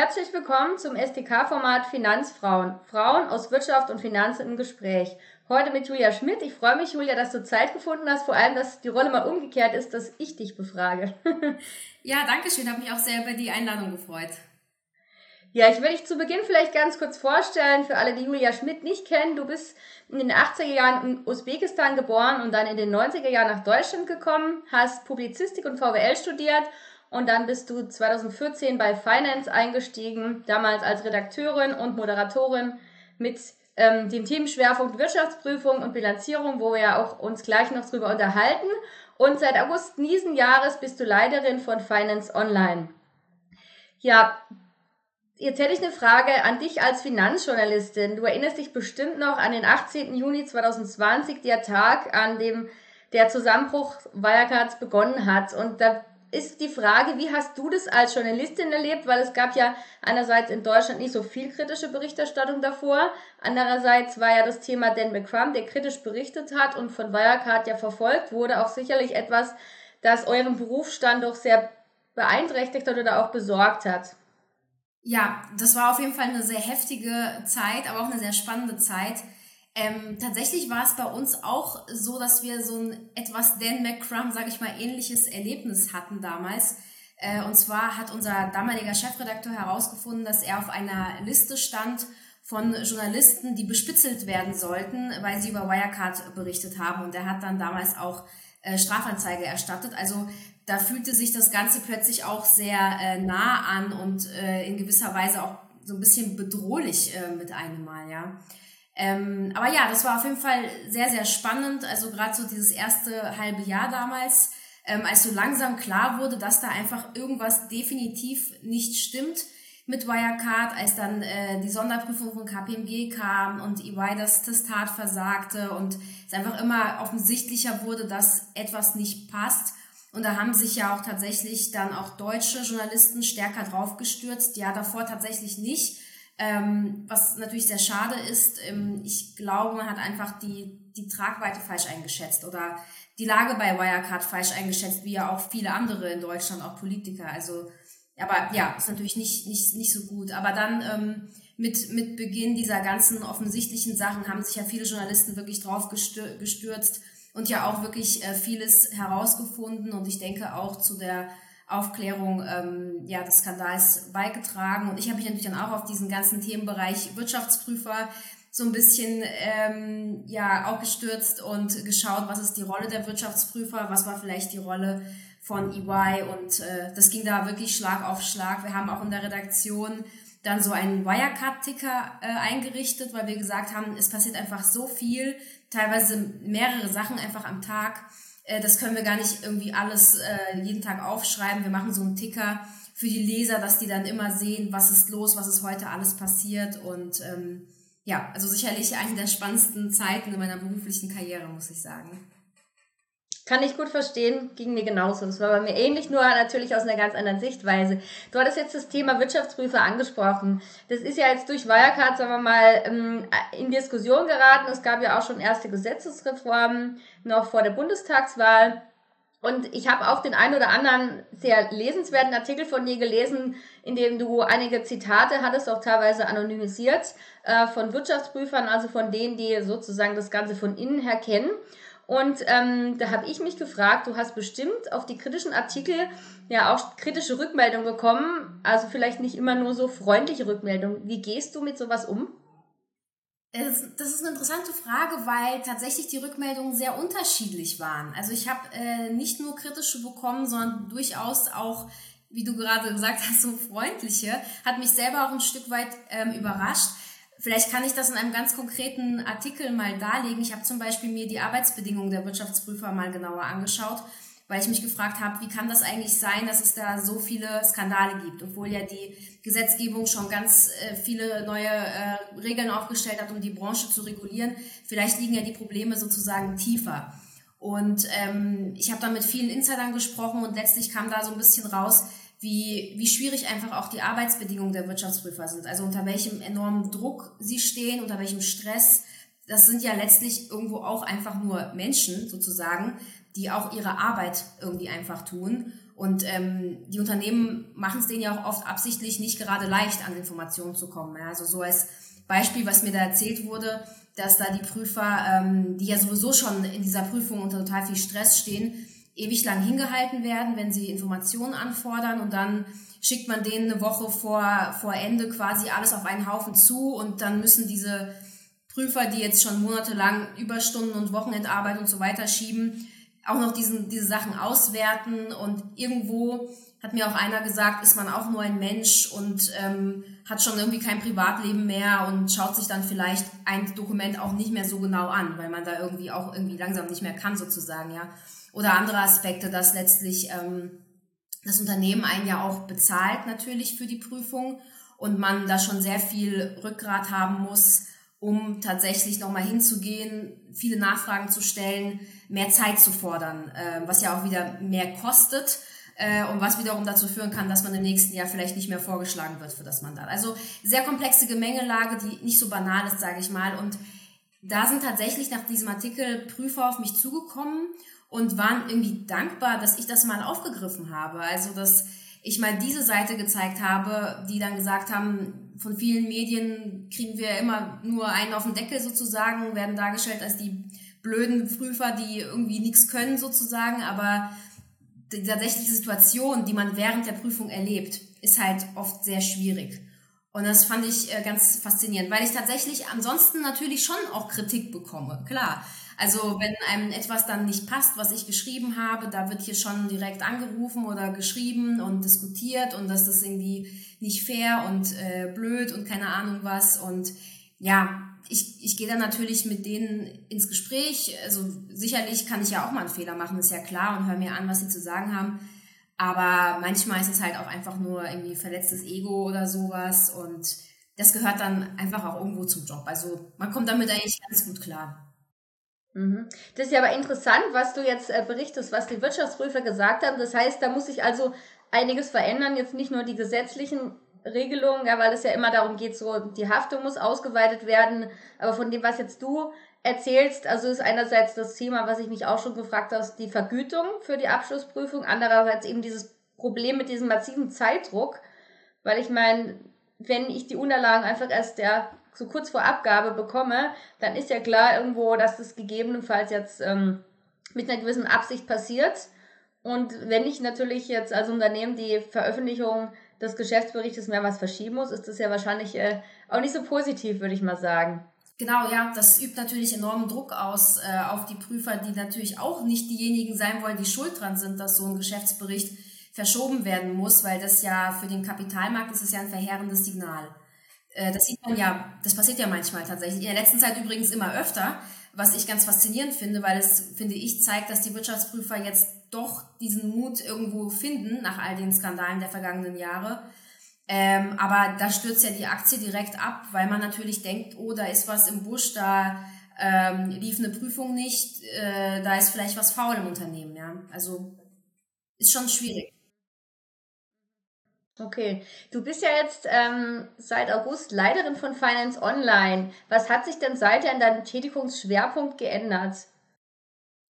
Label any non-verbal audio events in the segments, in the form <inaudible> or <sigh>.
Herzlich willkommen zum STK-Format Finanzfrauen. Frauen aus Wirtschaft und Finanzen im Gespräch. Heute mit Julia Schmidt. Ich freue mich, Julia, dass du Zeit gefunden hast, vor allem, dass die Rolle mal umgekehrt ist, dass ich dich befrage. <laughs> ja, danke schön. Habe mich auch sehr über die Einladung gefreut. Ja, ich will dich zu Beginn vielleicht ganz kurz vorstellen, für alle, die Julia Schmidt nicht kennen. Du bist in den 80er Jahren in Usbekistan geboren und dann in den 90er Jahren nach Deutschland gekommen, hast Publizistik und VWL studiert und dann bist du 2014 bei Finance eingestiegen, damals als Redakteurin und Moderatorin mit ähm, dem Themenschwerpunkt Wirtschaftsprüfung und Bilanzierung, wo wir ja auch uns gleich noch drüber unterhalten. Und seit August diesen Jahres bist du Leiterin von Finance Online. Ja, jetzt hätte ich eine Frage an dich als Finanzjournalistin. Du erinnerst dich bestimmt noch an den 18. Juni 2020, der Tag, an dem der Zusammenbruch Wirecards begonnen hat. Und da ist die Frage, wie hast du das als Journalistin erlebt? Weil es gab ja einerseits in Deutschland nicht so viel kritische Berichterstattung davor. Andererseits war ja das Thema Dan McCrum, der kritisch berichtet hat und von Wirecard ja verfolgt wurde, auch sicherlich etwas, das euren Berufsstand doch sehr beeinträchtigt hat oder auch besorgt hat. Ja, das war auf jeden Fall eine sehr heftige Zeit, aber auch eine sehr spannende Zeit. Ähm, tatsächlich war es bei uns auch so, dass wir so ein etwas Dan McCrum, sage ich mal, ähnliches Erlebnis hatten damals. Äh, und zwar hat unser damaliger Chefredakteur herausgefunden, dass er auf einer Liste stand von Journalisten, die bespitzelt werden sollten, weil sie über Wirecard berichtet haben. Und er hat dann damals auch äh, Strafanzeige erstattet. Also da fühlte sich das Ganze plötzlich auch sehr äh, nah an und äh, in gewisser Weise auch so ein bisschen bedrohlich äh, mit einem Mal, ja. Ähm, aber ja, das war auf jeden Fall sehr, sehr spannend. Also gerade so dieses erste halbe Jahr damals, ähm, als so langsam klar wurde, dass da einfach irgendwas definitiv nicht stimmt mit Wirecard, als dann äh, die Sonderprüfung von KPMG kam und EY das Testat versagte und es einfach immer offensichtlicher wurde, dass etwas nicht passt. Und da haben sich ja auch tatsächlich dann auch deutsche Journalisten stärker draufgestürzt, ja davor tatsächlich nicht. Ähm, was natürlich sehr schade ist, ähm, ich glaube, man hat einfach die, die Tragweite falsch eingeschätzt oder die Lage bei Wirecard falsch eingeschätzt, wie ja auch viele andere in Deutschland, auch Politiker. Also, aber ja, ist natürlich nicht, nicht, nicht so gut. Aber dann ähm, mit, mit Beginn dieser ganzen offensichtlichen Sachen haben sich ja viele Journalisten wirklich drauf gestürzt und ja auch wirklich äh, vieles herausgefunden. Und ich denke auch zu der Aufklärung ähm, ja, des Skandals beigetragen. Und ich habe mich natürlich dann auch auf diesen ganzen Themenbereich Wirtschaftsprüfer so ein bisschen ähm, ja auch gestürzt und geschaut, was ist die Rolle der Wirtschaftsprüfer, was war vielleicht die Rolle von EY und äh, das ging da wirklich Schlag auf Schlag. Wir haben auch in der Redaktion dann so einen Wirecard-Ticker äh, eingerichtet, weil wir gesagt haben, es passiert einfach so viel, teilweise mehrere Sachen einfach am Tag äh, das können wir gar nicht irgendwie alles äh, jeden Tag aufschreiben. Wir machen so einen Ticker für die Leser, dass die dann immer sehen, was ist los, was ist heute alles passiert. Und ähm, ja, also sicherlich eine der spannendsten Zeiten in meiner beruflichen Karriere, muss ich sagen. Kann ich gut verstehen, ging mir genauso. Das war bei mir ähnlich, nur natürlich aus einer ganz anderen Sichtweise. Du hattest jetzt das Thema Wirtschaftsprüfer angesprochen. Das ist ja jetzt durch Wirecard, sagen wir mal, ähm, in Diskussion geraten. Es gab ja auch schon erste Gesetzesreformen noch vor der Bundestagswahl. Und ich habe auch den einen oder anderen sehr lesenswerten Artikel von dir gelesen, in dem du einige Zitate hattest, auch teilweise anonymisiert, äh, von Wirtschaftsprüfern, also von denen, die sozusagen das Ganze von innen her kennen. Und ähm, da habe ich mich gefragt, du hast bestimmt auf die kritischen Artikel ja auch kritische Rückmeldungen bekommen, also vielleicht nicht immer nur so freundliche Rückmeldungen. Wie gehst du mit sowas um? Das ist eine interessante Frage, weil tatsächlich die Rückmeldungen sehr unterschiedlich waren. Also ich habe äh, nicht nur kritische bekommen, sondern durchaus auch, wie du gerade gesagt hast, so freundliche. Hat mich selber auch ein Stück weit ähm, überrascht. Vielleicht kann ich das in einem ganz konkreten Artikel mal darlegen. Ich habe zum Beispiel mir die Arbeitsbedingungen der Wirtschaftsprüfer mal genauer angeschaut, weil ich mich gefragt habe, wie kann das eigentlich sein, dass es da so viele Skandale gibt, obwohl ja die Gesetzgebung schon ganz äh, viele neue äh, Regeln aufgestellt hat, um die Branche zu regulieren. Vielleicht liegen ja die Probleme sozusagen tiefer. Und ähm, ich habe da mit vielen Insidern gesprochen und letztlich kam da so ein bisschen raus, wie, wie schwierig einfach auch die Arbeitsbedingungen der Wirtschaftsprüfer sind. Also unter welchem enormen Druck sie stehen, unter welchem Stress. Das sind ja letztlich irgendwo auch einfach nur Menschen sozusagen, die auch ihre Arbeit irgendwie einfach tun. Und ähm, die Unternehmen machen es denen ja auch oft absichtlich nicht gerade leicht, an Informationen zu kommen. Ja? Also so als Beispiel, was mir da erzählt wurde, dass da die Prüfer, ähm, die ja sowieso schon in dieser Prüfung unter total viel Stress stehen, ewig lang hingehalten werden, wenn sie Informationen anfordern und dann schickt man denen eine Woche vor, vor Ende quasi alles auf einen Haufen zu und dann müssen diese Prüfer, die jetzt schon monatelang Überstunden und Wochenendarbeit und so weiter schieben, auch noch diesen, diese Sachen auswerten und irgendwo hat mir auch einer gesagt, ist man auch nur ein Mensch und ähm, hat schon irgendwie kein Privatleben mehr und schaut sich dann vielleicht ein Dokument auch nicht mehr so genau an, weil man da irgendwie auch irgendwie langsam nicht mehr kann sozusagen, ja. Oder andere Aspekte, dass letztlich ähm, das Unternehmen einen ja auch bezahlt natürlich für die Prüfung und man da schon sehr viel Rückgrat haben muss, um tatsächlich nochmal hinzugehen, viele Nachfragen zu stellen, mehr Zeit zu fordern, äh, was ja auch wieder mehr kostet äh, und was wiederum dazu führen kann, dass man im nächsten Jahr vielleicht nicht mehr vorgeschlagen wird für das Mandat. Also sehr komplexe Gemengelage, die nicht so banal ist, sage ich mal. Und da sind tatsächlich nach diesem Artikel Prüfer auf mich zugekommen und waren irgendwie dankbar, dass ich das mal aufgegriffen habe. Also dass ich mal diese Seite gezeigt habe, die dann gesagt haben, von vielen Medien kriegen wir immer nur einen auf den Deckel sozusagen, werden dargestellt als die blöden Prüfer, die irgendwie nichts können sozusagen, aber die tatsächliche Situation, die man während der Prüfung erlebt, ist halt oft sehr schwierig. Und das fand ich äh, ganz faszinierend, weil ich tatsächlich ansonsten natürlich schon auch Kritik bekomme, klar. Also wenn einem etwas dann nicht passt, was ich geschrieben habe, da wird hier schon direkt angerufen oder geschrieben und diskutiert und das ist irgendwie nicht fair und äh, blöd und keine Ahnung was. Und ja, ich, ich gehe dann natürlich mit denen ins Gespräch. Also sicherlich kann ich ja auch mal einen Fehler machen, ist ja klar, und höre mir an, was sie zu sagen haben. Aber manchmal ist es halt auch einfach nur irgendwie verletztes Ego oder sowas und das gehört dann einfach auch irgendwo zum Job. Also man kommt damit eigentlich ganz gut klar. Mhm. Das ist ja aber interessant, was du jetzt äh, berichtest, was die Wirtschaftsprüfer gesagt haben. Das heißt, da muss sich also einiges verändern, jetzt nicht nur die gesetzlichen Regelungen, ja, weil es ja immer darum geht, so die Haftung muss ausgeweitet werden. Aber von dem, was jetzt du erzählst, also ist einerseits das Thema, was ich mich auch schon gefragt habe, die Vergütung für die Abschlussprüfung, andererseits eben dieses Problem mit diesem massiven Zeitdruck, weil ich meine, wenn ich die Unterlagen einfach erst der so kurz vor Abgabe bekomme, dann ist ja klar irgendwo, dass das gegebenenfalls jetzt ähm, mit einer gewissen Absicht passiert. Und wenn ich natürlich jetzt als Unternehmen die Veröffentlichung des Geschäftsberichtes mehr was verschieben muss, ist das ja wahrscheinlich äh, auch nicht so positiv, würde ich mal sagen. Genau, ja, das übt natürlich enormen Druck aus äh, auf die Prüfer, die natürlich auch nicht diejenigen sein wollen, die schuld dran sind, dass so ein Geschäftsbericht verschoben werden muss, weil das ja für den Kapitalmarkt ist es ja ein verheerendes Signal. Äh, das sieht man ja, das passiert ja manchmal tatsächlich. In der letzten Zeit übrigens immer öfter, was ich ganz faszinierend finde, weil es, finde ich, zeigt, dass die Wirtschaftsprüfer jetzt doch diesen Mut irgendwo finden nach all den Skandalen der vergangenen Jahre. Ähm, aber da stürzt ja die Aktie direkt ab, weil man natürlich denkt, oh, da ist was im Busch, da ähm, lief eine Prüfung nicht, äh, da ist vielleicht was faul im Unternehmen, ja. Also ist schon schwierig. Okay, du bist ja jetzt ähm, seit August Leiterin von Finance Online. Was hat sich denn seither in deinem Tätigungsschwerpunkt geändert?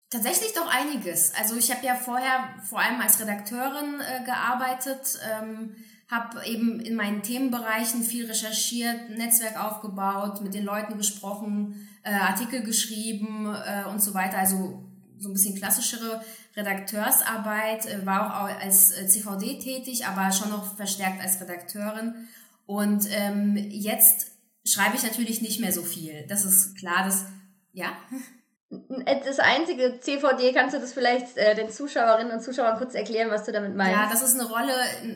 Tatsächlich doch einiges. Also ich habe ja vorher vor allem als Redakteurin äh, gearbeitet, ähm, habe eben in meinen Themenbereichen viel recherchiert, Netzwerk aufgebaut, mit den Leuten gesprochen, äh, Artikel geschrieben äh, und so weiter. Also so ein bisschen klassischere Redakteursarbeit, äh, war auch als äh, CVD tätig, aber schon noch verstärkt als Redakteurin. Und ähm, jetzt schreibe ich natürlich nicht mehr so viel. Das ist klar, dass, ja. Das einzige CVD, kannst du das vielleicht äh, den Zuschauerinnen und Zuschauern kurz erklären, was du damit meinst? Ja, das ist eine Rolle,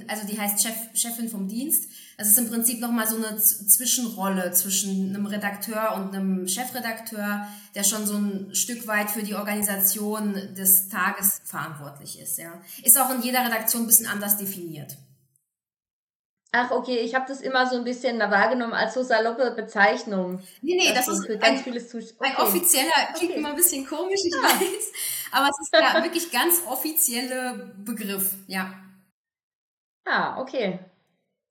also die heißt Chef, Chefin vom Dienst. Das ist im Prinzip nochmal so eine Zwischenrolle zwischen einem Redakteur und einem Chefredakteur, der schon so ein Stück weit für die Organisation des Tages verantwortlich ist. Ja. Ist auch in jeder Redaktion ein bisschen anders definiert. Ach, okay, ich habe das immer so ein bisschen wahrgenommen als so saloppe Bezeichnung. Nee, nee, das, das ist für ganz ein, vieles okay. ein offizieller, klingt okay. immer ein bisschen komisch, ich ja. weiß, aber es ist ja <laughs> wirklich ganz offizielle Begriff, ja. Ah, okay.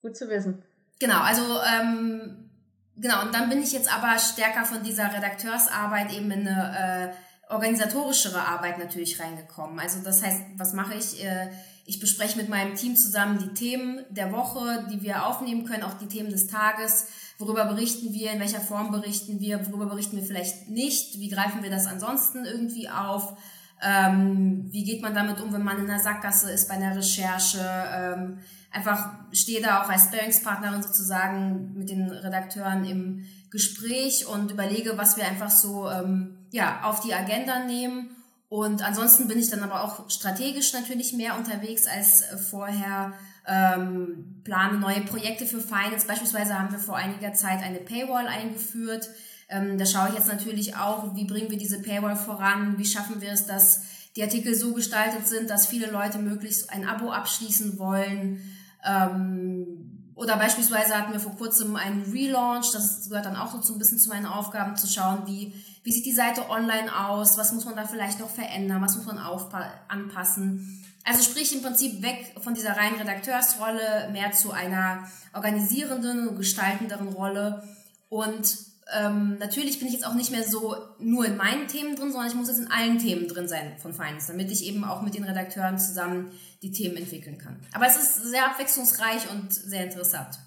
Gut zu wissen. Genau, also ähm, genau, und dann bin ich jetzt aber stärker von dieser Redakteursarbeit eben in eine organisatorischere Arbeit natürlich reingekommen. Also das heißt, was mache ich? Äh, ich bespreche mit meinem Team zusammen die Themen der Woche, die wir aufnehmen können, auch die Themen des Tages. Worüber berichten wir? In welcher Form berichten wir? Worüber berichten wir vielleicht nicht? Wie greifen wir das ansonsten irgendwie auf? Ähm, wie geht man damit um, wenn man in der Sackgasse ist bei einer Recherche? Ähm, einfach stehe da auch als Sparringspartnerin sozusagen mit den Redakteuren im Gespräch und überlege, was wir einfach so ähm, ja, auf die Agenda nehmen und ansonsten bin ich dann aber auch strategisch natürlich mehr unterwegs als vorher. Ähm, plane neue Projekte für Finance. Beispielsweise haben wir vor einiger Zeit eine Paywall eingeführt. Ähm, da schaue ich jetzt natürlich auch, wie bringen wir diese Paywall voran? Wie schaffen wir es, dass die Artikel so gestaltet sind, dass viele Leute möglichst ein Abo abschließen wollen? Ähm, oder beispielsweise hatten wir vor kurzem einen Relaunch. Das gehört dann auch so ein bisschen zu meinen Aufgaben, zu schauen, wie wie sieht die Seite online aus? Was muss man da vielleicht noch verändern? Was muss man anpassen? Also sprich im Prinzip weg von dieser reinen Redakteursrolle, mehr zu einer organisierenden und gestaltenderen Rolle. Und ähm, natürlich bin ich jetzt auch nicht mehr so nur in meinen Themen drin, sondern ich muss jetzt in allen Themen drin sein von Finance, damit ich eben auch mit den Redakteuren zusammen die Themen entwickeln kann. Aber es ist sehr abwechslungsreich und sehr interessant.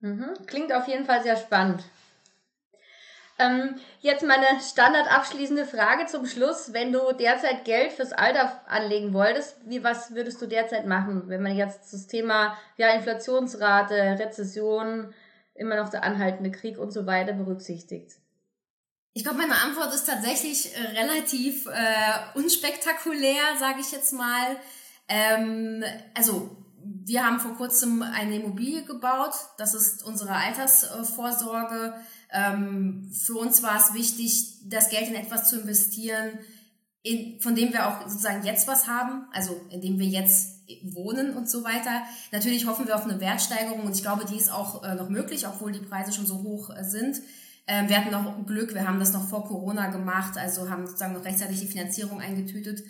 Mhm. Klingt auf jeden Fall sehr spannend. Ähm, jetzt meine standardabschließende Frage zum Schluss. Wenn du derzeit Geld fürs Alter anlegen wolltest, wie, was würdest du derzeit machen, wenn man jetzt das Thema ja, Inflationsrate, Rezession, immer noch der anhaltende Krieg und so weiter berücksichtigt? Ich glaube, meine Antwort ist tatsächlich äh, relativ äh, unspektakulär, sage ich jetzt mal. Ähm, also wir haben vor kurzem eine Immobilie gebaut. Das ist unsere Altersvorsorge. Ähm, für uns war es wichtig, das Geld in etwas zu investieren, in, von dem wir auch sozusagen jetzt was haben, also in dem wir jetzt wohnen und so weiter. Natürlich hoffen wir auf eine Wertsteigerung und ich glaube, die ist auch äh, noch möglich, obwohl die Preise schon so hoch äh, sind. Ähm, wir hatten noch Glück, wir haben das noch vor Corona gemacht, also haben sozusagen noch rechtzeitig die Finanzierung eingetütet.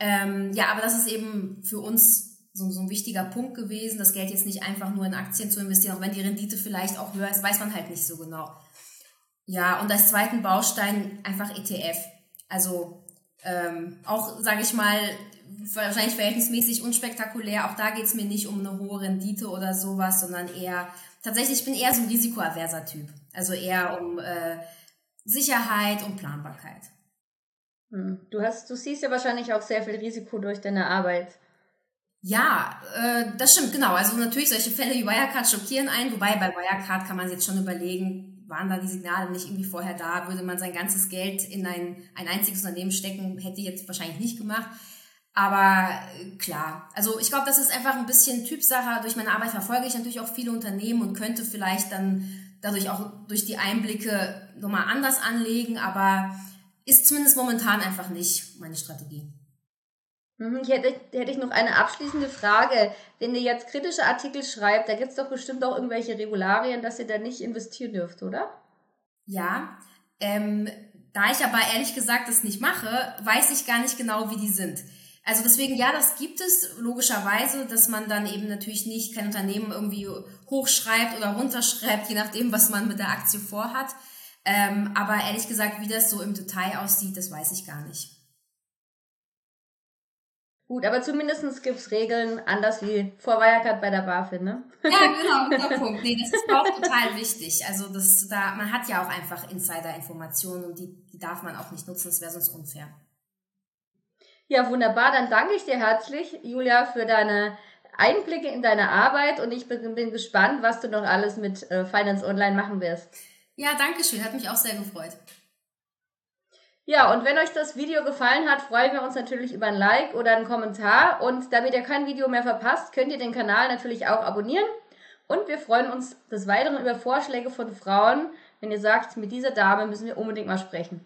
Ähm, ja, aber das ist eben für uns so, so ein wichtiger Punkt gewesen, das Geld jetzt nicht einfach nur in Aktien zu investieren, auch wenn die Rendite vielleicht auch höher ist, weiß man halt nicht so genau. Ja, und als zweiten Baustein einfach ETF. Also ähm, auch, sage ich mal, wahrscheinlich verhältnismäßig unspektakulär. Auch da geht es mir nicht um eine hohe Rendite oder sowas, sondern eher, tatsächlich, ich bin eher so ein risikoaverser Typ. Also eher um äh, Sicherheit und Planbarkeit. Hm. Du hast, du siehst ja wahrscheinlich auch sehr viel Risiko durch deine Arbeit. Ja, äh, das stimmt, genau. Also natürlich solche Fälle wie Wirecard schockieren einen, wobei bei Wirecard kann man jetzt schon überlegen, waren da die Signale nicht irgendwie vorher da, würde man sein ganzes Geld in ein, ein einziges Unternehmen stecken, hätte ich jetzt wahrscheinlich nicht gemacht. Aber äh, klar, also ich glaube, das ist einfach ein bisschen Typsache. Durch meine Arbeit verfolge ich natürlich auch viele Unternehmen und könnte vielleicht dann dadurch auch durch die Einblicke nochmal anders anlegen, aber ist zumindest momentan einfach nicht meine Strategie. Mhm, hier hätte, hätte ich noch eine abschließende Frage. Wenn ihr jetzt kritische Artikel schreibt, da gibt es doch bestimmt auch irgendwelche Regularien, dass ihr da nicht investieren dürft, oder? Ja, ähm, da ich aber ehrlich gesagt das nicht mache, weiß ich gar nicht genau, wie die sind. Also deswegen, ja, das gibt es logischerweise, dass man dann eben natürlich nicht kein Unternehmen irgendwie hochschreibt oder runterschreibt, je nachdem, was man mit der Aktie vorhat. Ähm, aber ehrlich gesagt, wie das so im Detail aussieht, das weiß ich gar nicht. Gut, aber zumindest gibt es Regeln, anders wie vor Wirecard bei der BaFin, ne? Ja, genau, guter Punkt. Nee, das ist auch total wichtig. Also das, da, man hat ja auch einfach Insider-Informationen und die, die darf man auch nicht nutzen, das wäre sonst unfair. Ja, wunderbar. Dann danke ich dir herzlich, Julia, für deine Einblicke in deine Arbeit und ich bin, bin gespannt, was du noch alles mit äh, Finance Online machen wirst. Ja, danke schön. Hat mich auch sehr gefreut. Ja, und wenn euch das Video gefallen hat, freuen wir uns natürlich über ein Like oder einen Kommentar. Und damit ihr kein Video mehr verpasst, könnt ihr den Kanal natürlich auch abonnieren. Und wir freuen uns des Weiteren über Vorschläge von Frauen, wenn ihr sagt, mit dieser Dame müssen wir unbedingt mal sprechen.